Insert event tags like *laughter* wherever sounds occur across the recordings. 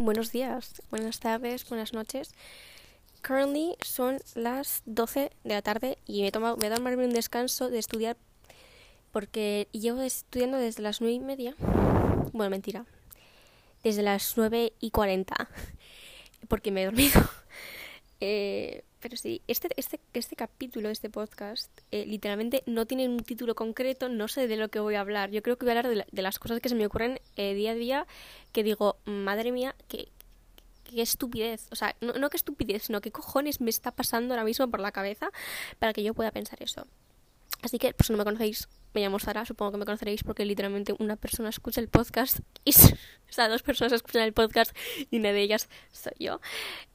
buenos días, buenas tardes, buenas noches. Currently son las 12 de la tarde y me he tomado, me he dado un descanso de estudiar porque llevo estudiando desde las 9 y media. Bueno, mentira. Desde las 9 y 40 porque me he dormido. *laughs* Eh, pero sí, este, este, este capítulo, este podcast, eh, literalmente no tiene un título concreto, no sé de lo que voy a hablar. Yo creo que voy a hablar de, las cosas que se me ocurren eh, día a día, que digo, madre mía, qué, qué estupidez. O sea, no, no qué estupidez, sino qué cojones me está pasando ahora mismo por la cabeza para que yo pueda pensar eso. Así que, pues si no me conocéis, me llamo Sara, supongo que me conoceréis porque literalmente una persona escucha el podcast y, o sea, dos personas escuchan el podcast y una de ellas soy yo.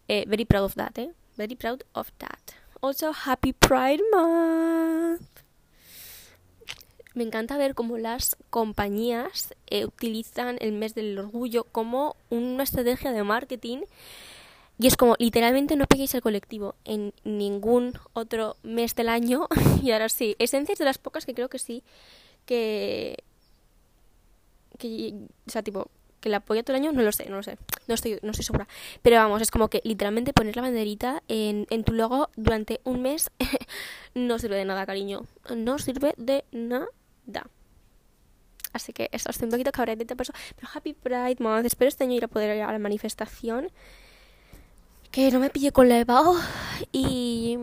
Eh, very proud of that, eh? Very proud of that. Also, Happy Pride Month. Me encanta ver cómo las compañías eh, utilizan el mes del orgullo como una estrategia de marketing. Y es como, literalmente no peguéis al colectivo en ningún otro mes del año. *laughs* y ahora sí, Esencia es de las pocas que creo que sí, que... que o sea, tipo, que la apoya todo el año, no lo sé, no lo sé. No estoy, no estoy segura. Pero vamos, es como que literalmente poner la banderita en, en tu logo durante un mes *laughs* no sirve de nada, cariño. No sirve de nada. Así que eso, estoy un poquito cabreadita por eso. Pero Happy Pride Month. Espero este año ir a poder ir a la manifestación. Que no me pille con la Eva. Y,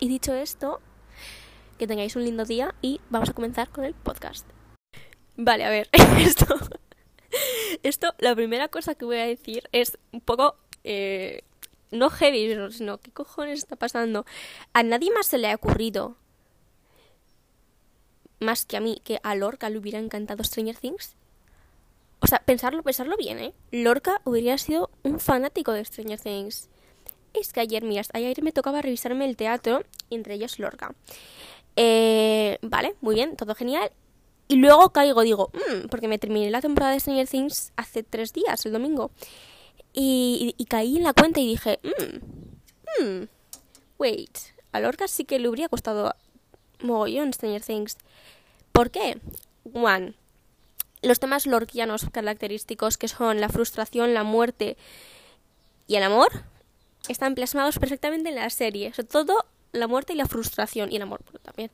y dicho esto, que tengáis un lindo día y vamos a comenzar con el podcast. Vale, a ver, *laughs* esto esto, la primera cosa que voy a decir es un poco... Eh, no heavy, sino ¿qué cojones está pasando? A nadie más se le ha ocurrido, más que a mí, que a Lorca le hubiera encantado Stranger Things. O sea, pensarlo, pensarlo bien, ¿eh? Lorca hubiera sido un fanático de Stranger Things. Es que ayer, mira, ayer me tocaba revisarme el teatro, entre ellos Lorca. Eh, vale, muy bien, todo genial. Y luego caigo, digo, mmm, porque me terminé la temporada de Stranger Things hace tres días, el domingo. Y, caí en la cuenta y dije, mmm, mmm, wait, a Lorca sí que le habría costado mogollón Stranger Things. ¿Por qué? One, los temas lorquianos característicos que son la frustración, la muerte y el amor están plasmados perfectamente en la serie. Sobre todo la muerte y la frustración y el amor también.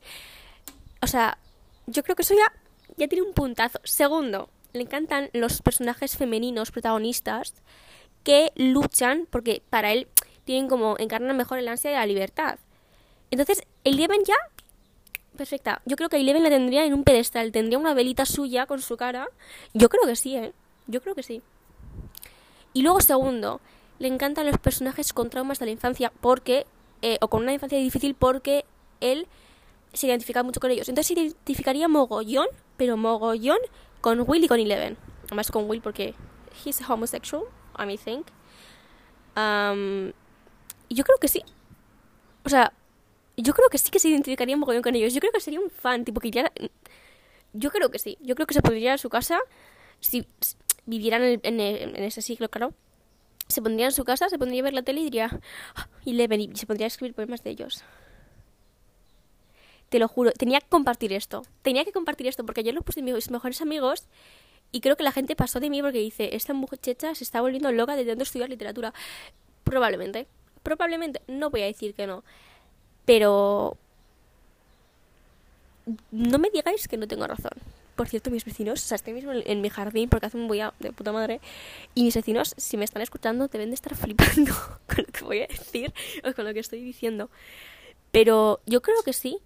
O sea, yo creo que eso ya ya tiene un puntazo. Segundo, le encantan los personajes femeninos protagonistas que luchan porque para él tienen como encarnan mejor el ansia de la libertad. Entonces, Eleven ya perfecta. Yo creo que Eleven la tendría en un pedestal, tendría una velita suya con su cara. Yo creo que sí, ¿eh? Yo creo que sí. Y luego, segundo, le encantan los personajes con traumas de la infancia porque eh, o con una infancia difícil porque él se identifica mucho con ellos. Entonces se identificaría mogollón pero mogollón con Will y con Eleven. Además con Will porque he's homosexual, I think. Um, y yo creo que sí. O sea, yo creo que sí que se identificaría mogollón con ellos. Yo creo que sería un fan, tipo que iría... Yo creo que sí. Yo creo que se podría ir a su casa si vivieran en, ese siglo, claro. Se pondría en su casa, se pondría a ver la tele y diría ah, Eleven y se pondría a escribir poemas de ellos. Te lo juro, tenía que compartir esto. Tenía que compartir esto porque ayer lo puse en mis mejores amigos y creo que la gente pasó de mí porque dice, esta muchacha se está volviendo loca de tanto estudiar literatura. Probablemente. Probablemente. No voy a decir que no. Pero... No me digáis que no tengo razón. Por cierto, mis vecinos, o sea, estoy mismo en, mi jardín porque hace un bulla de puta madre. Y mis vecinos, si me están escuchando, deben de estar flipando *laughs* con lo que voy a decir o con lo que estoy diciendo. Pero yo creo que sí,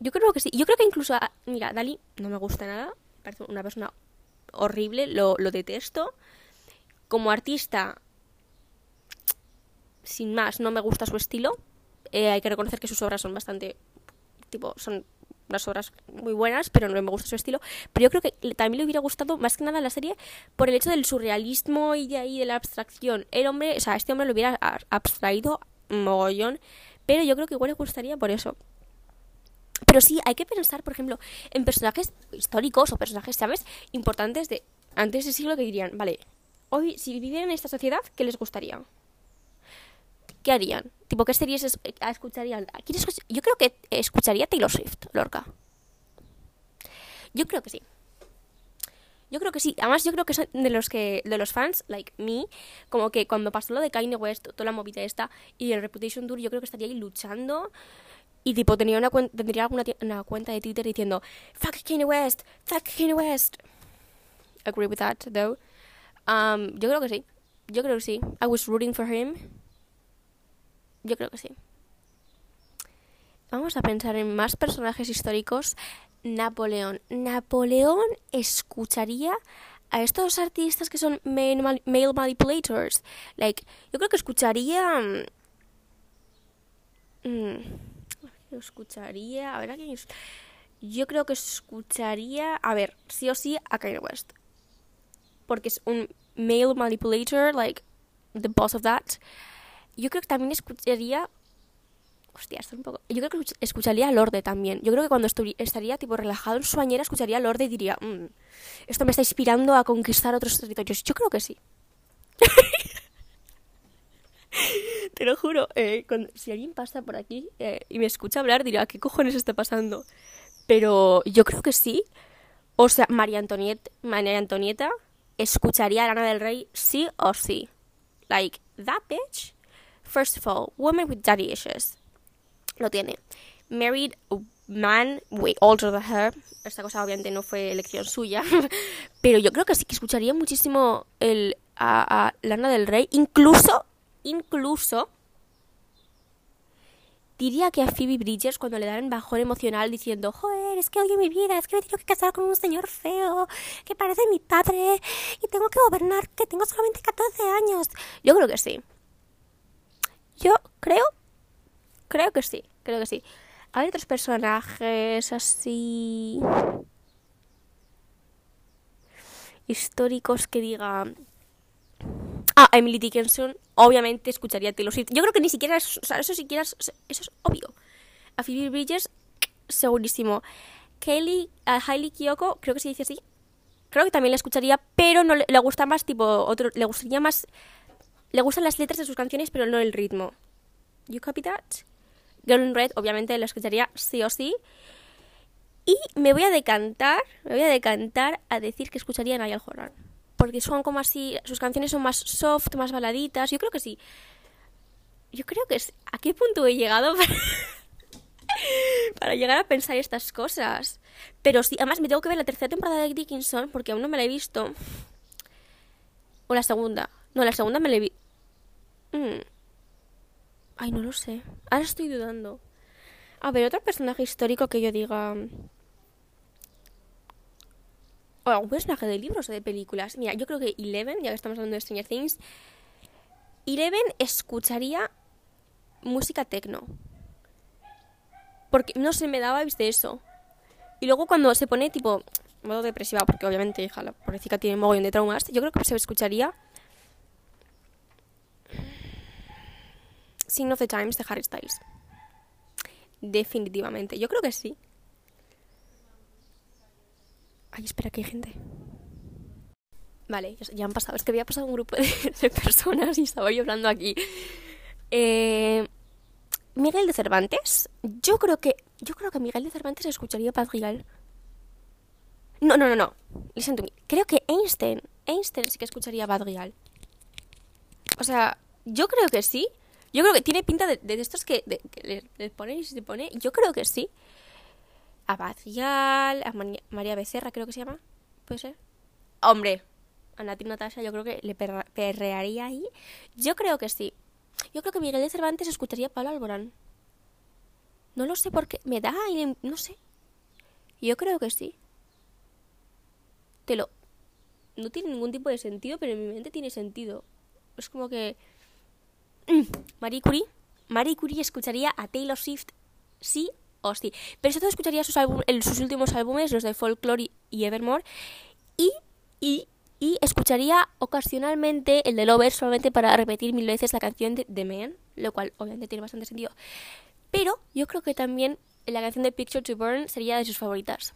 yo creo que sí. Yo creo que incluso, ah, mira, Dali no me gusta nada. Parece una persona horrible, lo, detesto. Como artista, sin más, no me gusta su estilo. Eh, hay que reconocer que sus obras son bastante, tipo, son unas obras muy buenas, pero no me gusta su estilo. Pero yo creo que también le hubiera gustado más que nada la serie por el hecho del surrealismo y de ahí de la abstracción. El hombre, o sea, este hombre lo hubiera abstraído mogollón, pero yo creo que igual le gustaría por eso. Pero sí, hay que pensar, por ejemplo, en personajes históricos o personajes, ¿sabes? Importantes de antes del siglo que dirían, vale, hoy si vivieran en esta sociedad, ¿qué les gustaría? ¿Qué harían? Tipo, ¿qué series escucharían? Yo creo que escucharía Taylor Swift, Lorca. Yo creo que sí. Yo creo que sí. Además, yo creo que son de los que de los fans, like me, como que cuando pasó lo de Kanye West, toda la movida esta, y el Reputation Tour, yo creo que estaría ahí luchando. Y tipo, tenía una tendría alguna una cuenta de Twitter diciendo, fuck Kanye West, fuck Kanye West. Agree with that, though. Um, yo creo que sí. Yo creo que sí. I was rooting for him. Yo creo que sí. Vamos a pensar en más personajes históricos. Napoleón. Napoleón escucharía a estos artistas que son male, manipulators. Like, yo creo que escucharía. Mm, escucharía. A ver, ¿a quién Yo creo que escucharía. A ver, sí o sí a Kanye West. Porque es un male manipulator, like, the boss of that. Yo creo que también escucharía Hostia, esto es un poco... Yo creo que escucharía a Lorde también. Yo creo que cuando estaría tipo relajado en su escucharía a Lorde y diría, mm, esto me está inspirando a conquistar otros territorios. Yo creo que sí. *laughs* *laughs* Te lo juro, eh, si alguien pasa por aquí eh, y me escucha hablar, dirá, ¿qué cojones está pasando? Pero yo creo que sí. O sea, María Antonieta, María Antonieta escucharía a Lana del Rey sí o sí. Like, that bitch. First of all, woman with daddy issues lo tiene. Married Man way older than her. Esta cosa obviamente no fue elección suya. *laughs* pero yo creo que sí que escucharía muchísimo el, a Lana del Rey. Incluso, incluso diría que a Phoebe Bridgers cuando le dan bajón emocional diciendo, joder, es que odio mi vida, es que me tengo que casar con un señor feo, que parece mi padre, y tengo que gobernar, que tengo solamente 14 años. Yo creo que sí. Yo creo, creo que sí creo que sí. Hay otros personajes así históricos que diga Ah, Emily Dickinson, obviamente escucharía Taylor Swift. Yo creo que ni siquiera o sea, eso siquiera es, eso es obvio. A Phoebe Bridges, segurísimo. Kelly, a Hailey Kiyoko, creo que se dice así. Creo que también la escucharía, pero no le, gusta más tipo otro, le gustaría más le gustan las letras de sus canciones, pero no el ritmo. You copy that? Girl in Red, obviamente la escucharía sí o sí. Y me voy a decantar, me voy a decantar a decir que escucharía Niall Horan. Porque son como así, sus canciones son más soft, más baladitas. Yo creo que sí. Yo creo que es. ¿A qué punto he llegado *laughs* para, para llegar a pensar estas cosas? Pero sí, además me tengo que ver la tercera temporada de Dickinson porque aún no me la he visto. O la segunda. No, la segunda me la he visto. Mm. Ay, no lo sé. Ahora estoy dudando. A ver, otro personaje histórico que yo diga. O algún personaje de libros o de películas. Mira, yo creo que Eleven, ya que estamos hablando de Stranger Things. Eleven escucharía música techno. Porque no se me daba, viste eso. Y luego cuando se pone tipo modo depresiva, porque obviamente, hija, la pobrecita tiene un mogollón de traumas, yo creo que se escucharía Sign of the Times de Harry Styles. Definitivamente. Yo creo que sí. Ay, espera, que hay gente. Vale, ya han pasado. Es que había pasado un grupo *laughs* de, personas y estaba yo hablando aquí. Eh, Miguel de Cervantes. Yo creo que. Yo creo que Miguel de Cervantes escucharía Paz Real. No, no, no, no. Listen to me. Creo que Einstein. Einstein sí que escucharía Bad Real. O sea, yo creo que sí. Yo creo que tiene pinta de, de estos que, le, le ponen y se pone. Yo creo que sí. A Bacial, a María Becerra, creo que se llama. ¿Puede ser? Hombre, a Nati Natasha yo creo que le perrearía ahí. Yo creo que sí. Yo creo que Miguel de Cervantes escucharía a Pablo Alborán. No lo sé por qué. Me da y no sé. Yo creo que sí. Te lo. No tiene ningún tipo de sentido, pero en mi mente tiene sentido. Es como que Mm, Marie Curie. Marie Curie escucharía a Taylor Swift sí o sí. Pero sobre todo escucharía sus, sus últimos álbumes, los de Folklore y Evermore. Y, y, y escucharía ocasionalmente el de Lover solamente para repetir mil veces la canción de The Man, lo cual obviamente tiene bastante sentido. Pero yo creo que también la canción de Picture to Burn sería de sus favoritas.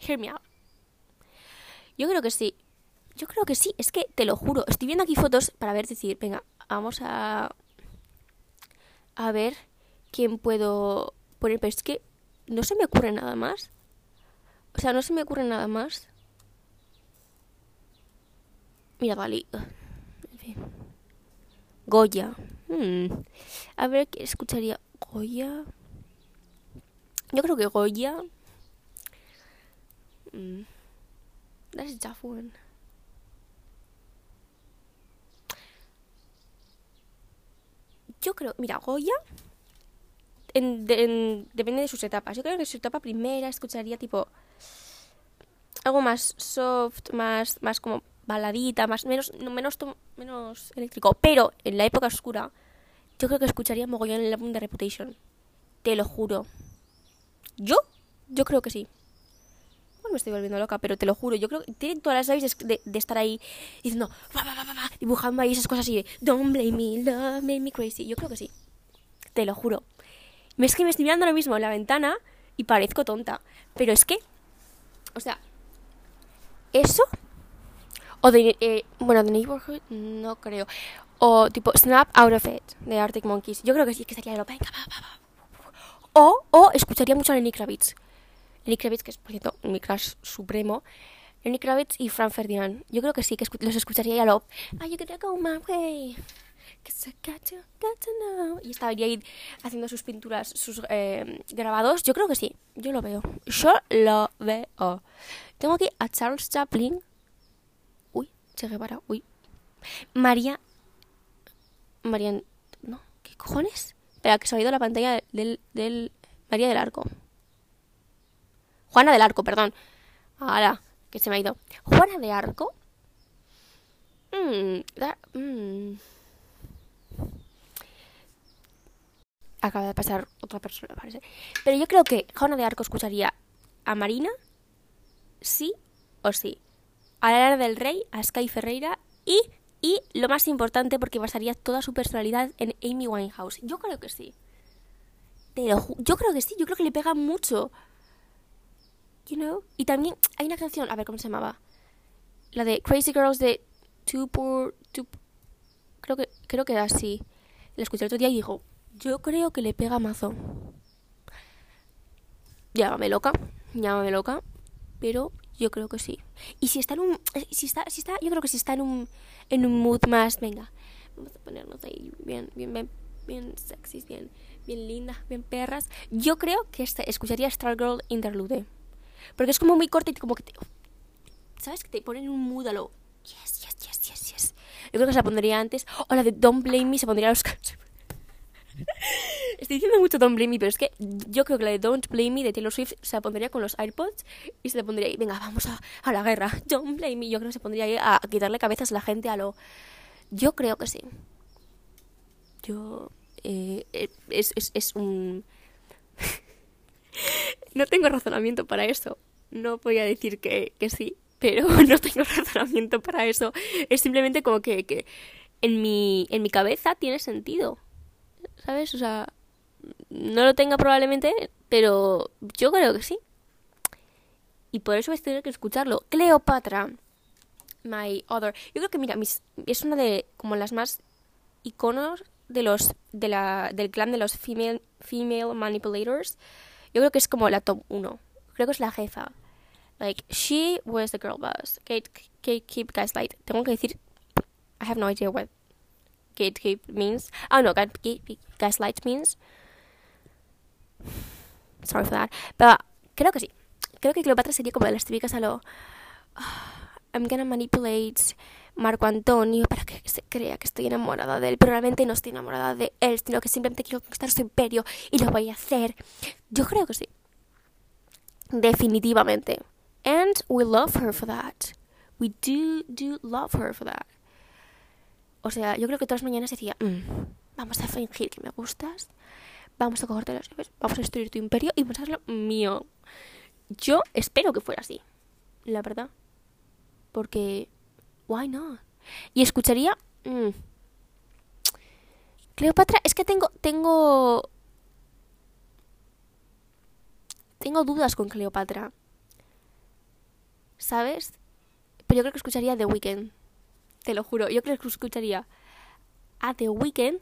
Hear me out. Yo creo que sí. Yo creo que sí, es que te lo juro. Estoy viendo aquí fotos para ver, decir, venga, vamos a. A ver quién puedo poner. Pero es que no se me ocurre nada más. O sea, no se me ocurre nada más. Mira, Dalí. En fin. Goya. Hmm. A ver, ¿qué escucharía? Goya. Yo creo que Goya. Mm. That's a tough one. Yo creo, mira, Goya en, de- en- depende de sus etapas. Yo creo que en su etapa primera escucharía tipo algo más soft, más, más como baladita, más menos, no, menos, menos eléctrico. Pero en la época oscura, yo creo que escucharía mogollón el álbum de Reputation. Te lo juro. ¿Yo? Yo creo que sí. Bueno, me estoy volviendo loca, pero te lo juro. Yo creo que tienen todas las vibes de, estar ahí diciendo, "Va, va, va, va, va", dibujando ahí esas cosas así don't blame me, love, make me crazy. Yo creo que sí. Te lo juro. Es que me estoy mirando ahora mismo en la ventana y parezco tonta. Pero es que, o sea, eso. O de, eh, bueno, The Neighborhood, no creo. O tipo Snap Out of It de Arctic Monkeys. Yo creo que sí, que sería lo. Venga, va, va, va. O, o escucharía mucho a Lenny Kravitz. Lenny Kravitz, que es, por cierto, mi crush supremo. Lenny Kravitz y Fran Ferdinand. Yo creo que sí, que escu- los escucharía y a lo. Are you gonna go my way? Y estaría ahí haciendo sus pinturas, sus eh, grabados. Yo creo que sí, yo lo veo. Yo lo veo. Tengo aquí a Charles Chaplin. Uy, Che Guevara, uy. María. María. No, ¿qué cojones? Espera, que se ha ido la pantalla del, del. María del Arco. Juana del Arco, perdón. Ahora, que se me ha ido. Juana de Arco. Mm, da- mm. Acaba de pasar otra persona, parece. Pero yo creo que Juana de Arco escucharía a Marina, sí o sí. A Lara del Rey, a Sky Ferreira y, y lo más importante, porque basaría toda su personalidad en Amy Winehouse. Yo creo que sí. Ju- yo creo que sí, yo creo que le pega mucho. You know? Y también hay una canción, a ver cómo se llamaba. La de Crazy Girls de Two Poor. Two, creo que creo que era así. La escuché el otro día y dijo, yo creo que le pega mazo. Llámame loca, llámame loca, pero yo creo que sí. Y si está en un eh, si está si está yo creo que si está en un en un mood más, venga, vamos a ponernos ahí bien bien bien bien sexys, bien bien lindas, bien perras. Yo creo que este, escucharía Stargirl Interlude. Porque es como muy corta y como que te, ¿Sabes? Que te ponen en un mood a lo. Yes, yes, yes, yes, yes. Yo creo que se la pondría antes. O la de Don't Blame Me se pondría a los. *laughs* Estoy diciendo mucho Don't Blame Me, pero es que yo creo que la de Don't Blame Me de Taylor Swift se la pondría con los AirPods y se le pondría ahí, venga, vamos a, a la guerra. *laughs* Don't Blame Me. Yo creo que se pondría ahí a, a quitarle cabezas a la gente a lo. Yo creo que sí. Yo. eh, eh, es, es, es un. *laughs* no tengo razonamiento para eso. No voy a decir que, que sí, pero *laughs* no tengo razonamiento para eso. Es simplemente como que, que en, mi, en mi cabeza tiene sentido. ¿Sabes? O sea, no lo tenga probablemente, pero yo creo que sí. Y por eso voy a tener que escucharlo. Cleopatra. My other. Yo creo que, mira, mis, es una de como las más iconos de los de la, del clan de los female, female manipulators. Yo creo que es como la top 1. Creo que es la jefa. Like, she was the girl boss. Kate, gatekeep gaslight. Tengo que decir, I have no idea what gatekeep means. Oh no, gaslight means. Sorry for that. Pero creo que sí. Creo que Cleopatra sería como de las típicas a lo. "Ah, I'm gonna manipulate Marco Antonio para que se crea que estoy enamorada de él, pero realmente no estoy enamorada de él, sino que simplemente quiero conquistar su imperio y lo voy a hacer. Yo creo que sí. Definitivamente. And we love her for that. We do, do love her for that. O sea, yo creo que todas las mañanas decía, "Mm, vamos a fingir que me gustas, vamos a cogerte las llaves, vamos a destruir tu imperio y vamos a hacerlo mío. Yo espero que fuera así, la verdad. Porque, why not? Y escucharía... mm, Cleopatra, es que tengo, tengo... Tengo dudas con Cleopatra. ¿Sabes? Pero yo creo que escucharía The Weeknd. Te lo juro. Yo creo que escucharía a The Weeknd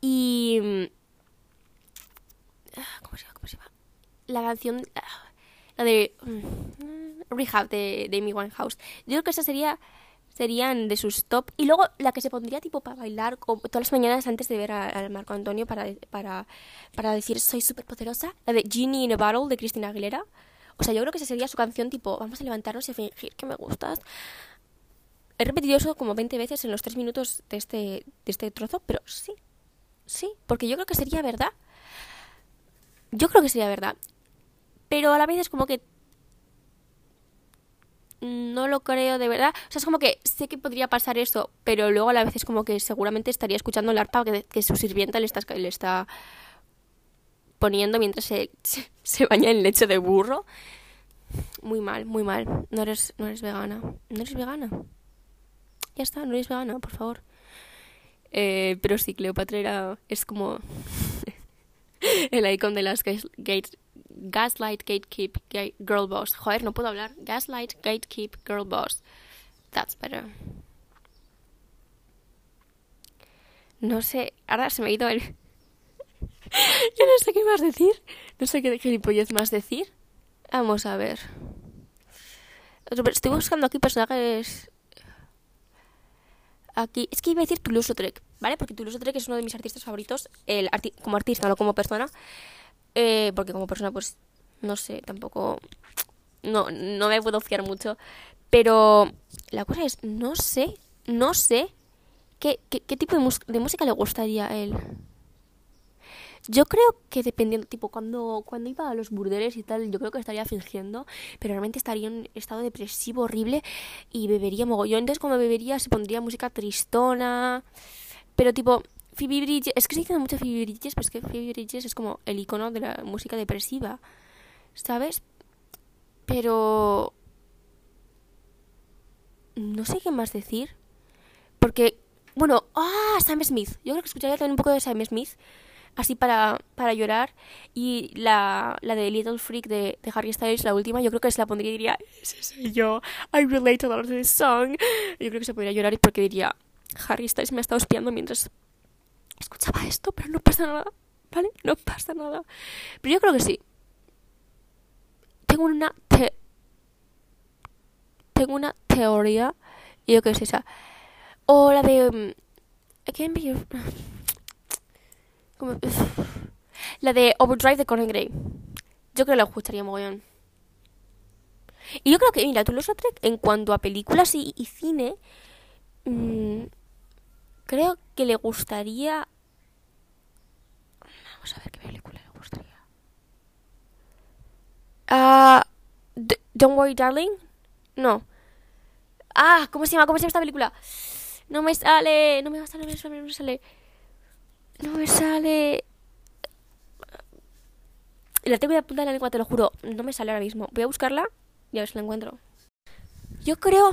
y... ah, ¿Cómo se llama? ¿Cómo se llama? La canción... ah, La de... mm, Rehab de, de Amy Winehouse. Yo creo que esa sería serían de sus top. Y luego la que se pondría tipo para bailar todas las mañanas antes de ver al Marco Antonio para, para, para decir soy súper poderosa. La de Genie in a Bottle de Cristina Aguilera. O sea, yo creo que esa sería su canción tipo vamos a levantarnos y a fingir que me gustas. He repetido eso como 20 veces en los 3 minutos de este, de este trozo, pero sí, sí, porque yo creo que sería verdad. Yo creo que sería verdad. Pero a la vez es como que no lo creo de verdad. O sea, es como que sé que podría pasar eso, pero luego a la vez es como que seguramente estaría escuchando el arpa que, su sirvienta le está, le está poniendo mientras se, se, baña en leche de burro. Muy mal, muy mal. No eres, no eres vegana. No eres vegana. Ya está, no eres vegana, por favor. Eh, pero sí, Cleopatra era, es como *laughs* el icon de las Gaslight, Gatekeep, Girl Boss. Joder, no puedo hablar. Gaslight, Gatekeep, Girl Boss. That's better. No sé, ahora se me ha ido el... *laughs* Yo no sé qué más decir. No sé qué gilipollez más decir. Vamos a ver. Estoy buscando aquí personajes... Aquí... Es que iba a decir Toulouse-Lautrec, ¿vale? Porque Toulouse-Lautrec es uno de mis artistas favoritos. El como artista, no como persona. Eh, porque como persona, pues, no sé, tampoco... No, no me puedo fiar mucho. Pero la cosa es, no sé, no sé qué, qué, tipo de, de, música le gustaría a él. Yo creo que dependiendo, tipo, cuando, cuando iba a los burdeles y tal, yo creo que estaría fingiendo, pero realmente estaría en un estado depresivo horrible y bebería mogollón. Entonces, cuando bebería, se pondría música tristona, pero tipo, Phoebe Bridges, es que se dice mucho Phoebe Bridges, pero es que Phoebe Bridges es como el icono de la música depresiva, ¿sabes? Pero... No sé qué más decir. Porque, bueno, ah, Sam Smith. Yo creo que escucharía también un poco de Sam Smith, así para, para llorar. Y la, la de Little Freak de, de, Harry Styles, la última, yo creo que se la pondría y diría, ese soy yo, I relate a lot to this song. Yo creo que se podría llorar porque diría, Harry Styles me ha estado espiando mientras escuchaba esto, pero no pasa nada, ¿vale? No pasa nada. Pero yo creo que sí. Tengo una tengo una teoría y yo que es esa. O la de um, la de Overdrive de Conan Gray. Yo creo que la escucharía mogollón. Y yo creo que, mira, Toulouse-Lautrec, en cuanto a películas y, cine, mmm, creo que le gustaría... Vamos a ver qué película le gustaría. Ah... Don't Worry Darling. No. Ah, ¿cómo se llama? ¿Cómo se llama esta película? No me sale, no me sale, no me sale, no me sale. No me sale. La tengo de punta de la lengua, te lo juro. No me sale ahora mismo. Voy a buscarla y a ver si la encuentro. Yo creo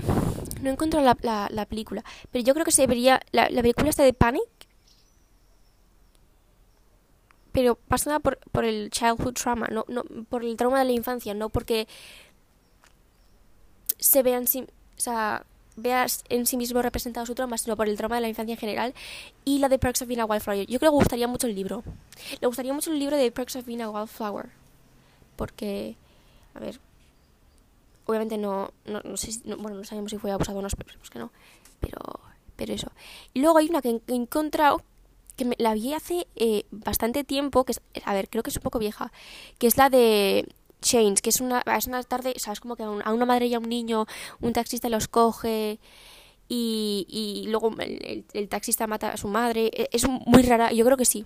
no encuentro la, la, película, pero yo creo que se vería, la, la película está de Panic, pero pasa por, por el childhood trauma, no, no, por el trauma de la infancia, no porque se vean, o sea, veas en sí mismo representado su trauma, sino por el trauma de la infancia en general. Y la de Perks of Being a Wildflower. Yo creo que gustaría mucho el libro. Le gustaría mucho el libro de Perks of Being a Wildflower. Porque, a ver, obviamente no, no, sé, bueno, no sabemos si fue abusado o no, esperemos que no, pero, pero eso. Y luego hay una que he encontrado, que la vi hace eh, bastante tiempo, que a ver, creo que es un poco vieja, que es la de Chains, que es una, es una tarde, sabes, como que a, una madre y a un niño, un taxista los coge y, y luego el, el, taxista mata a su madre, e, es muy rara, yo creo que sí.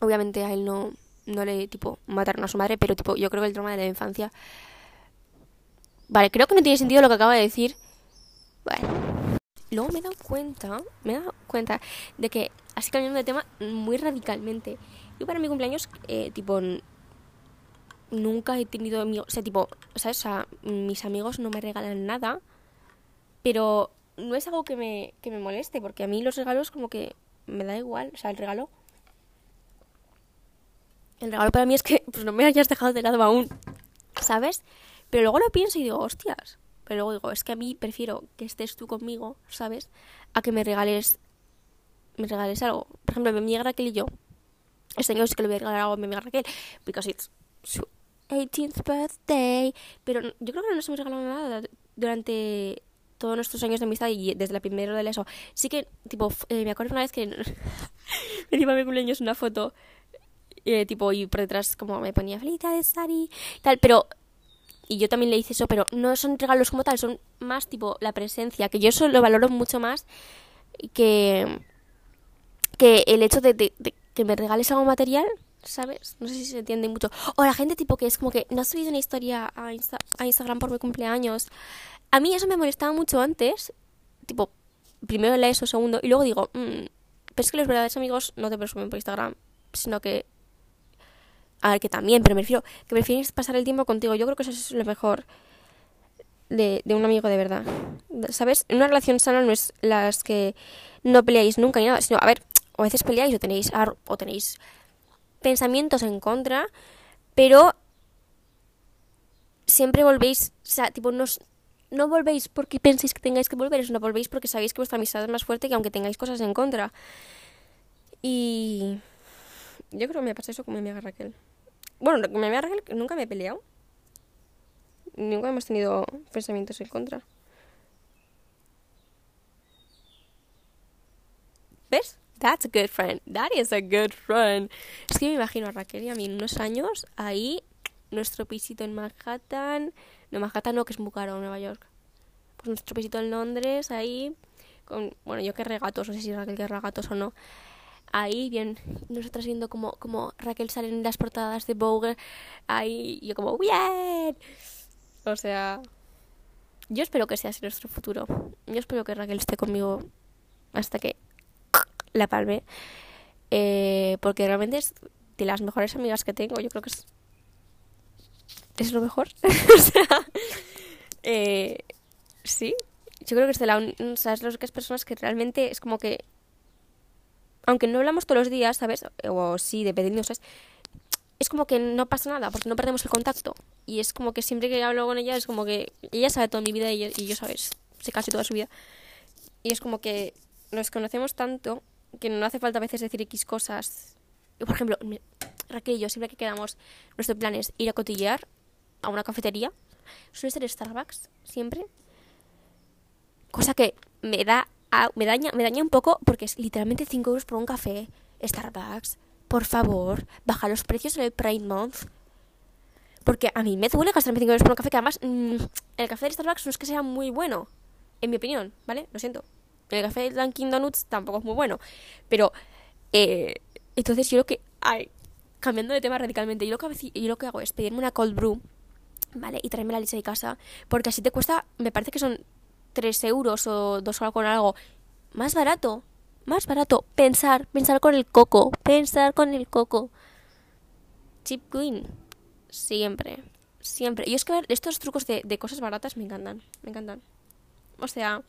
Obviamente a él no, no le, tipo, mataron a su madre, pero, tipo, yo creo que el trauma de la infancia Vale, creo que no tiene sentido lo que acaba de decir. Bueno. Luego me he dado cuenta, me he dado cuenta de que, así cambiando de tema muy radicalmente, yo para mi cumpleaños, eh, tipo, nunca he tenido amigos, o sea, tipo, ¿sabes? O sea, mis amigos no me regalan nada, pero no es algo que me, moleste, porque a mí los regalos como que me da igual, o sea, el regalo... El regalo para mí es que pues, no me hayas dejado de lado aún, ¿sabes? Pero luego lo pienso y digo, hostias. Pero luego digo, es que a mí prefiero que estés tú conmigo, ¿sabes? A que me regales me regales algo. Por ejemplo, mi amiga Raquel y yo. Este año sí que le voy a regalar algo a mi amiga Raquel. Because it's 18th birthday. Pero yo creo que no nos hemos regalado nada durante todos nuestros años de amistad y desde la primera de eso. Sí que, tipo, eh, me acuerdo una vez que *laughs* me dio mi cumpleaños una foto, eh, tipo, y por detrás como me ponía felicidades, Sari, tal, pero... Y yo también le hice eso, pero no son regalos como tal, son más tipo la presencia, que yo eso lo valoro mucho más que, que el hecho de que me regales algo material, ¿sabes? No sé si se entiende mucho. O la gente tipo que es como que no has subido una historia a, a Instagram por mi cumpleaños. A mí eso me molestaba mucho antes, tipo, primero la eso, segundo, y luego digo, mmm, pero es que los verdaderos amigos no te presumen por Instagram, sino que... A ver, que también, pero me refiero que prefieres pasar el tiempo contigo. Yo creo que eso es lo mejor de, de un amigo de verdad. ¿Sabes? Una relación sana no es las que no peleáis nunca ni nada, sino, a ver, o a veces peleáis o tenéis, o tenéis pensamientos en contra, pero siempre volvéis, o sea, tipo, no, no volvéis porque penséis que tengáis que volver, no volvéis porque sabéis que vuestra amistad es más fuerte que aunque tengáis cosas en contra. Y yo creo que me pasa eso con mi amiga Raquel. Bueno, con mi amiga Raquel nunca me he peleado. Nunca hemos tenido pensamientos en contra. ¿Ves? That's a good friend. That is a good friend. Es que me imagino a Raquel y a mí en unos años ahí, nuestro pisito en Manhattan, no, Manhattan no, que es muy caro, Nueva York. Pues nuestro pisito en Londres, ahí, con, bueno, yo querré gatos, no sé si Raquel querrá gatos o no. Ahí, bien, nosotras viendo como, como Raquel sale en las portadas de Vogue, ahí, yo como, bien. O sea, yo espero que sea así nuestro futuro. Yo espero que Raquel esté conmigo hasta que la palme. Eh, porque realmente es de las mejores amigas que tengo. Yo creo que es es lo mejor. *laughs* o sea, eh, sí, yo creo que es de la o sea, es las personas que realmente es como que, aunque no hablamos todos los días, ¿sabes? O sí, dependiendo, ¿sabes? Es como que no pasa nada porque no perdemos el contacto. Y es como que siempre que hablo con ella es como que ella sabe toda mi vida y yo, y yo ¿sabes? Sé casi toda su vida. Y es como que nos conocemos tanto que no hace falta a veces decir X cosas. Por ejemplo, Raquel y yo, siempre que quedamos, nuestro plan es ir a cotillear a una cafetería, suele ser Starbucks, siempre. Cosa que me da me daña, me daña un poco porque es literalmente 5 euros por un café. Starbucks, por favor, baja los precios en el Prime Month. Porque a mí me duele gastarme 5 euros por un café que además mm, el café de Starbucks no es que sea muy bueno, en mi opinión, ¿vale? Lo siento. El café de Dunkin' Donuts tampoco es muy bueno. Pero, eh, entonces yo lo que... Ay, cambiando de tema radicalmente, yo lo que, yo lo que hago es pedirme una cold brew ¿vale? Y traerme la leche de casa, porque así te cuesta, me parece que son 3 euros o 2 o con algo, más barato, más barato. Pensar, pensar con el coco, pensar con el coco. Chip Queen, siempre, siempre. Y es que estos trucos de, de cosas baratas me encantan, me encantan. O sea,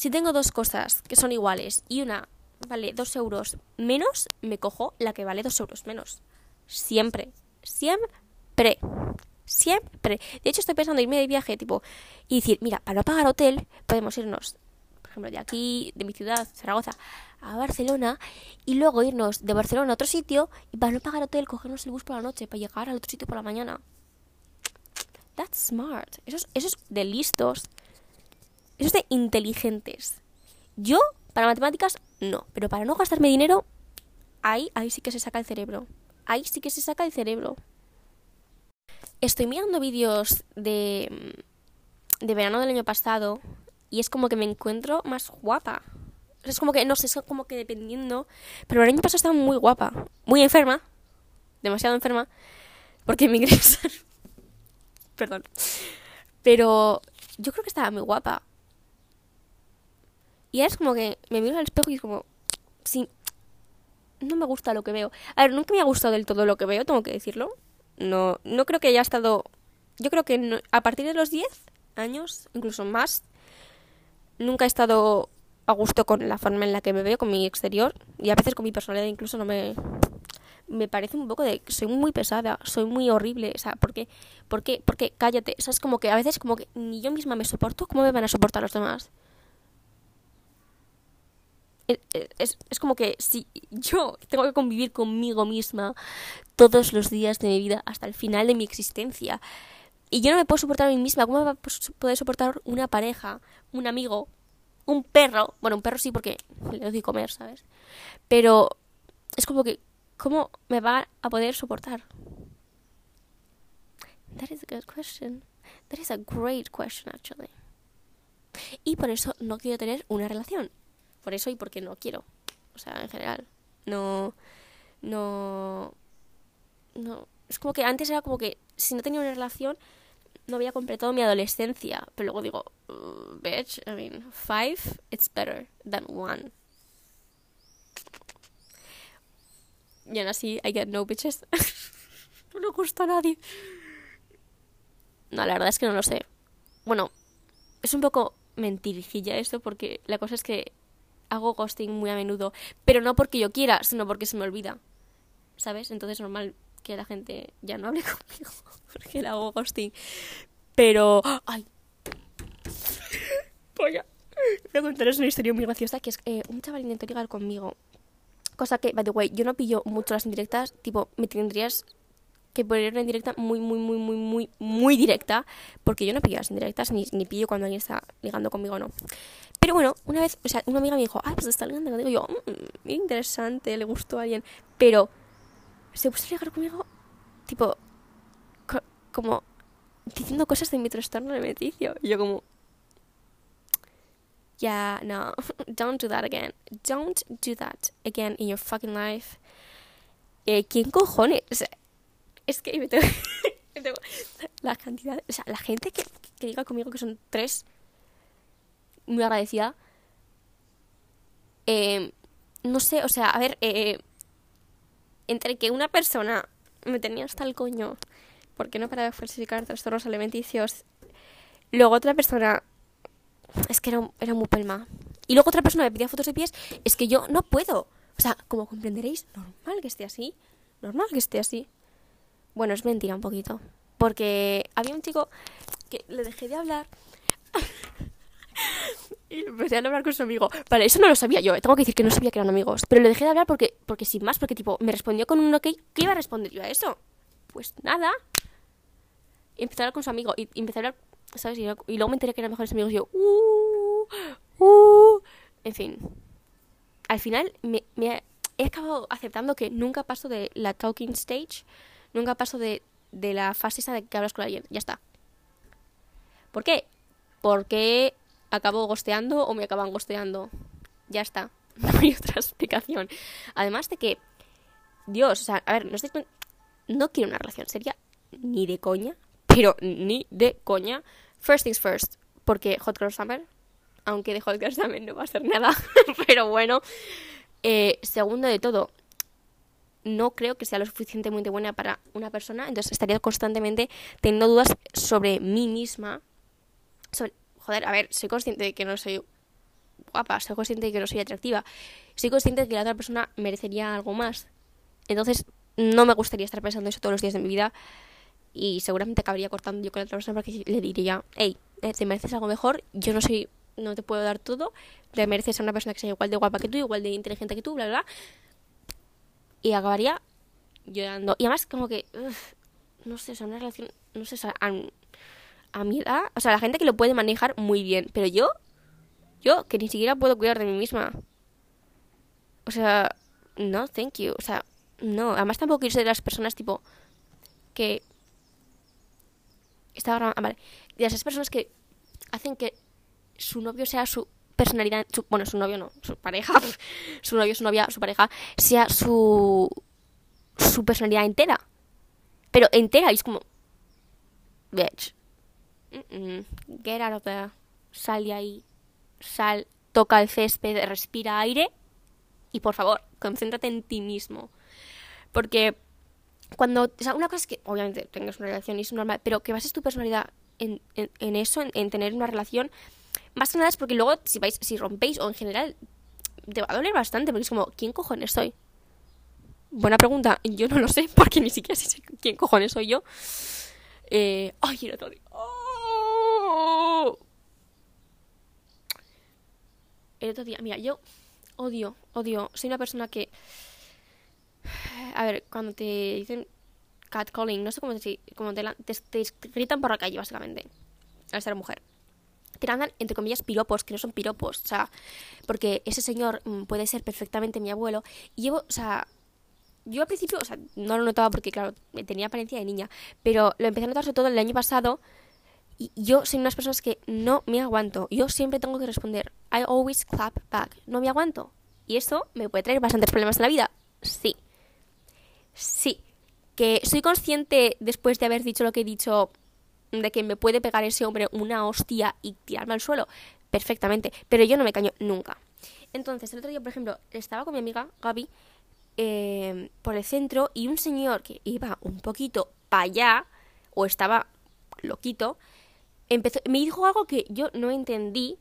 si tengo dos cosas que son iguales y una vale 2 euros menos, me cojo la que vale 2 euros menos. Siempre, siempre. Siempre. De hecho, estoy pensando irme de viaje, tipo, y decir, mira, para no pagar hotel, podemos irnos, por ejemplo, de aquí, de mi ciudad, Zaragoza, a Barcelona, y luego irnos de Barcelona a otro sitio, y para no pagar hotel, cogernos el bus por la noche, para llegar al otro sitio por la mañana. That's smart. Eso es, eso es de listos. Eso es de inteligentes. Yo, para matemáticas, no. Pero para no gastarme dinero, ahí, ahí sí que se saca el cerebro. Ahí sí que se saca el cerebro estoy mirando vídeos de, de verano del año pasado y es como que me encuentro más guapa. Es como que, no sé, es como que dependiendo. Pero el año pasado estaba muy guapa. Muy enferma. Demasiado enferma. Porque me *laughs* ingresaron. Perdón. Pero yo creo que estaba muy guapa. Y es como que me miro al espejo y es como. Sí. No me gusta lo que veo. A ver, nunca me ha gustado del todo lo que veo, tengo que decirlo. No, no creo que haya estado... Yo creo que a partir de los 10 años, incluso más, nunca he estado a gusto con la forma en la que me veo, con mi exterior y a veces con mi personalidad incluso no me... Me parece un poco de... Soy muy pesada, soy muy horrible, o sea, ¿por qué? ¿Por qué? Porque cállate, o sea, es como que a veces como que ni yo misma me soporto, ¿cómo me van a soportar los demás? Es, es, como que si yo tengo que convivir conmigo misma todos los días de mi vida hasta el final de mi existencia, Y yo no me puedo soportar a mí misma. ¿Cómo me va a poder soportar una pareja, un amigo, un perro? Bueno, un perro sí porque le doy comer, ¿sabes? Pero es como que, ¿cómo me va a poder soportar? That is a good question. That is a great question, actually. Y por eso no quiero tener una relación. Por eso y porque no quiero. O sea, en general. No. No. No. Es como que antes era como que si no tenía una relación no había completado mi adolescencia. Pero luego digo, uh, bitch, I mean, five, it's better than one. Y aún así, I get no bitches. *laughs* no le gusta a nadie. No, la verdad es que no lo sé. Bueno, es un poco mentirijilla esto porque la cosa es que hago ghosting muy a menudo, pero no porque yo quiera, sino porque se me olvida. ¿Sabes? Entonces es normal que la gente ya no hable *laughs* conmigo porque le hago ghosting. Pero... ¡Ay! Voy a, contaros una historia muy graciosa que es eh, un chaval intentó ligar conmigo. Cosa que, by the way, yo no pillo mucho las indirectas. Tipo, me tendrías que poner una indirecta muy, muy, muy, muy, muy, muy directa. Porque yo no pillo las indirectas ni, ni pillo cuando alguien está ligando conmigo no. Pero bueno, una vez, o sea, una amiga me dijo, ah, pues está ligando contigo. Y yo, mmm, interesante, le gustó a alguien. Pero se puso a ligar conmigo, tipo, como diciendo cosas de mi trastorno alimenticio. Y yo como, yeah, no, *laughs* don't do that again. Don't do that again in your fucking life. Eh, ¿Quién cojones? Es que *laughs* me tengo, la cantidad, o sea, la gente que, que diga conmigo que son tres, muy agradecida. Eh, no sé, o sea, a ver, eh, entre que una persona me tenía hasta el coño porque no para de falsificar trastornos alimenticios, luego otra persona es que era, era muy pelma. Y luego otra persona me pedía fotos de pies, es que yo no puedo. O sea, como comprenderéis, normal que esté así. Normal que esté así. Bueno, es mentira un poquito. Porque había un chico que le dejé de hablar. *laughs* y empecé a hablar con su amigo. Vale, eso no lo sabía yo. Tengo que decir que no sabía que eran amigos. Pero le dejé de hablar porque, porque sin más, porque tipo, me respondió con un ok. ¿Qué iba a responder yo a eso? Pues nada. Y empecé a hablar con su amigo. Y, empecé a hablar, ¿sabes? Y, luego me enteré que eran mejores amigos. Y yo, uh, uh. En fin. Al final me he acabado aceptando que nunca paso de la talking stage. Nunca paso de, de la fase esa de que hablas con alguien. Ya está. ¿Por qué? Porque acabo gosteando o me acaban gosteando. Ya está. *laughs* No hay otra explicación. Además de que, Dios, o sea, a ver, no estoy. No quiero una relación seria, ni de coña, pero ni de coña. First things first, porque Hot Girl Summer, aunque de Hot Girl Summer no va a ser nada, *laughs* pero bueno. Eh, segundo de todo, no creo que sea lo suficientemente buena para una persona, entonces estaría constantemente teniendo dudas sobre mí misma, joder, a ver, soy consciente de que no soy guapa, soy consciente de que no soy atractiva, soy consciente de que la otra persona merecería algo más. Entonces, no me gustaría estar pensando eso todos los días de mi vida y seguramente acabaría cortando yo con la otra persona porque le diría, hey, eh, te mereces algo mejor, yo no soy, no te puedo dar todo, te mereces a una persona que sea igual de guapa que tú, igual de inteligente que tú, bla, bla. Y acabaría llorando. Y además, como que, no sé, o sea, una relación, no sé, o sea, a mi edad, o sea, la gente que lo puede manejar muy bien, pero yo, yo que ni siquiera puedo cuidar de mí misma. O sea, no, thank you. O sea, no, además tampoco quiero ser de las personas tipo que estaba grabando, vale, de esas personas que hacen que su novio sea su personalidad, bueno, su novio no, su pareja, *laughs* su novio, su novia, su pareja, sea su su personalidad entera. Pero entera, y es como bitch, Get out of there. Sal de ahí. Sal, toca el césped, respira aire. Y por favor, concéntrate en ti mismo. Porque cuando. O sea, una cosa es que obviamente tengas una relación y es normal, pero que bases tu personalidad en, eso, en, tener una relación. Más que nada es porque luego, si vais, si rompéis o en general, te va a doler bastante, porque es como, ¿quién cojones soy? Buena pregunta, yo no lo sé, *laughs* porque ni siquiera sé quién cojones soy yo. Eh, ay, era todo. El otro día, mira, yo odio, odio. Soy una persona que. A ver, cuando te dicen catcalling, no sé cómo te, cómo te, te, te gritan por la calle, básicamente, al ser mujer te andan, entre comillas, piropos, que no son piropos, o sea, porque ese señor mm, puede ser perfectamente mi abuelo. Y llevo, o sea, yo al principio, o sea, no lo notaba porque, claro, tenía apariencia de niña, pero lo empecé a notar sobre todo el año pasado. Y yo soy unas personas que no me aguanto. Yo siempre tengo que responder. I always clap back. No me aguanto. Y eso me puede traer bastantes problemas en la vida. Sí. Sí. Que soy consciente, después de haber dicho lo que he dicho, de que me puede pegar ese hombre una hostia y tirarme al suelo. Perfectamente. Pero yo no me caño nunca. Entonces, el otro día, por ejemplo, estaba con mi amiga Gaby eh, por el centro y un señor que iba un poquito para allá, o estaba loquito, empezó, me dijo algo que yo no entendí,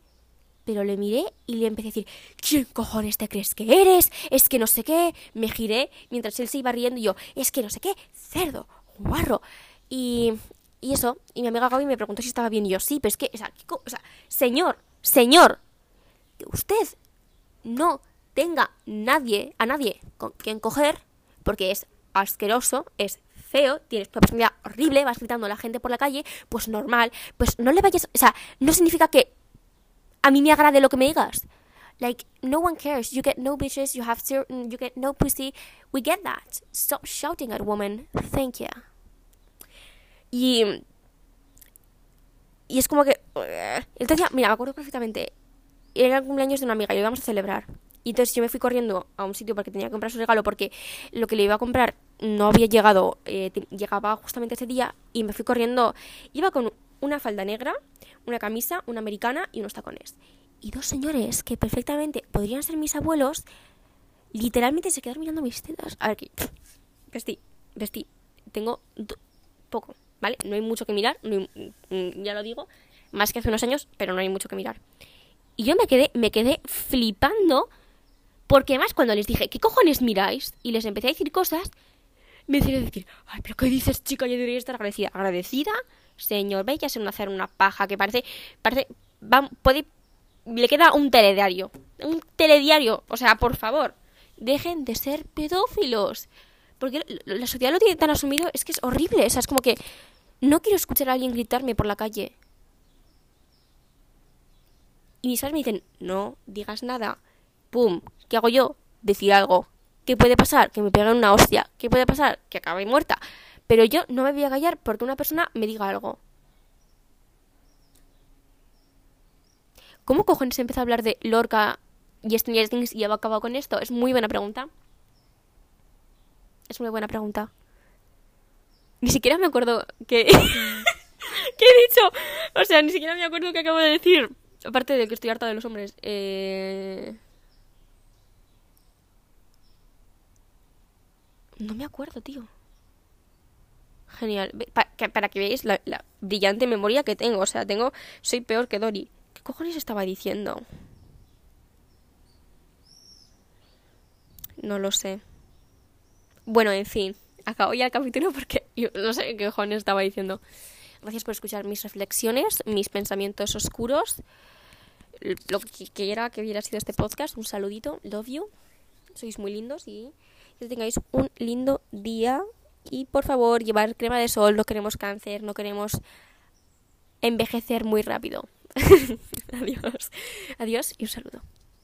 pero le miré y le empecé a decir, ¿quién cojones te crees que eres? Es que no sé qué. Me giré mientras él se iba riendo y yo, es que no sé qué, cerdo, guarro. Y, y eso, y mi amiga Gaby me preguntó si estaba bien y yo, sí, pero es que, o sea, o sea señor, señor, que usted no tenga nadie, a nadie con quien coger, porque es asqueroso, es feo, tienes una personalidad horrible, vas gritando a la gente por la calle, pues normal, pues no le vayas, o sea, no significa que a mí me agrade lo que me digas. Like, no one cares. You get no bitches, you have you get no pussy. We get that. Stop shouting at a woman. Thank you. Y. Y es como que. Entonces, mira, me acuerdo perfectamente. Era el cumpleaños de una amiga y lo íbamos a celebrar. Y entonces yo me fui corriendo a un sitio porque tenía que comprar su regalo porque lo que le iba a comprar no había llegado, eh, llegaba justamente ese día y me fui corriendo. Iba con una falda negra, una camisa, una americana y unos tacones. Y dos señores que perfectamente podrían ser mis abuelos, literalmente se quedaron mirando mis tetas. A ver, aquí, vestí, vestí. Tengo poco, ¿vale? No hay mucho que mirar, mm, ya lo digo, más que hace unos años, pero no hay mucho que mirar. Y yo me quedé, me quedé flipando porque además cuando les dije, ¿qué cojones miráis? Y les empecé a decir cosas, me decían decir, ay, pero ¿qué dices, chica? Yo debería estar agradecida. ¿Agradecida? Señor, veis ya se hacer una paja que parece, parece, va, puede, le queda un telediario. Un telediario. O sea, por favor, dejen de ser pedófilos. Porque la sociedad lo tiene tan asumido, es que es horrible. O sea, es como que no quiero escuchar a alguien gritarme por la calle. Y mis padres me dicen, no digas nada. ¡Pum! ¿Qué hago yo? Decir algo. ¿Qué puede pasar? Que me peguen una hostia. ¿Qué puede pasar? Que acabe muerta. Pero yo no me voy a callar porque una persona me diga algo. ¿Cómo cojones empezó a hablar de Lorca y Stranger Things y acabado con esto? Es muy buena pregunta. Es muy buena pregunta. Ni siquiera me acuerdo que... *laughs* ¿Qué he dicho? O sea, ni siquiera me acuerdo qué acabo de decir. Aparte de que estoy harta de los hombres. Eh... No me acuerdo, tío. Genial. para que veáis la, brillante memoria que tengo. O sea, tengo. Soy peor que Dory. ¿Qué cojones estaba diciendo? No lo sé. Bueno, en fin. Acabo ya el capítulo porque yo no sé qué cojones estaba diciendo. Gracias por escuchar mis reflexiones, mis pensamientos oscuros. Lo que quiera que hubiera sido este podcast. Un saludito. Love you. Sois muy lindos y que tengáis un lindo día. Y por favor, llevar crema de sol. No queremos cáncer. No queremos envejecer muy rápido. *laughs* Adiós. Adiós y un saludo.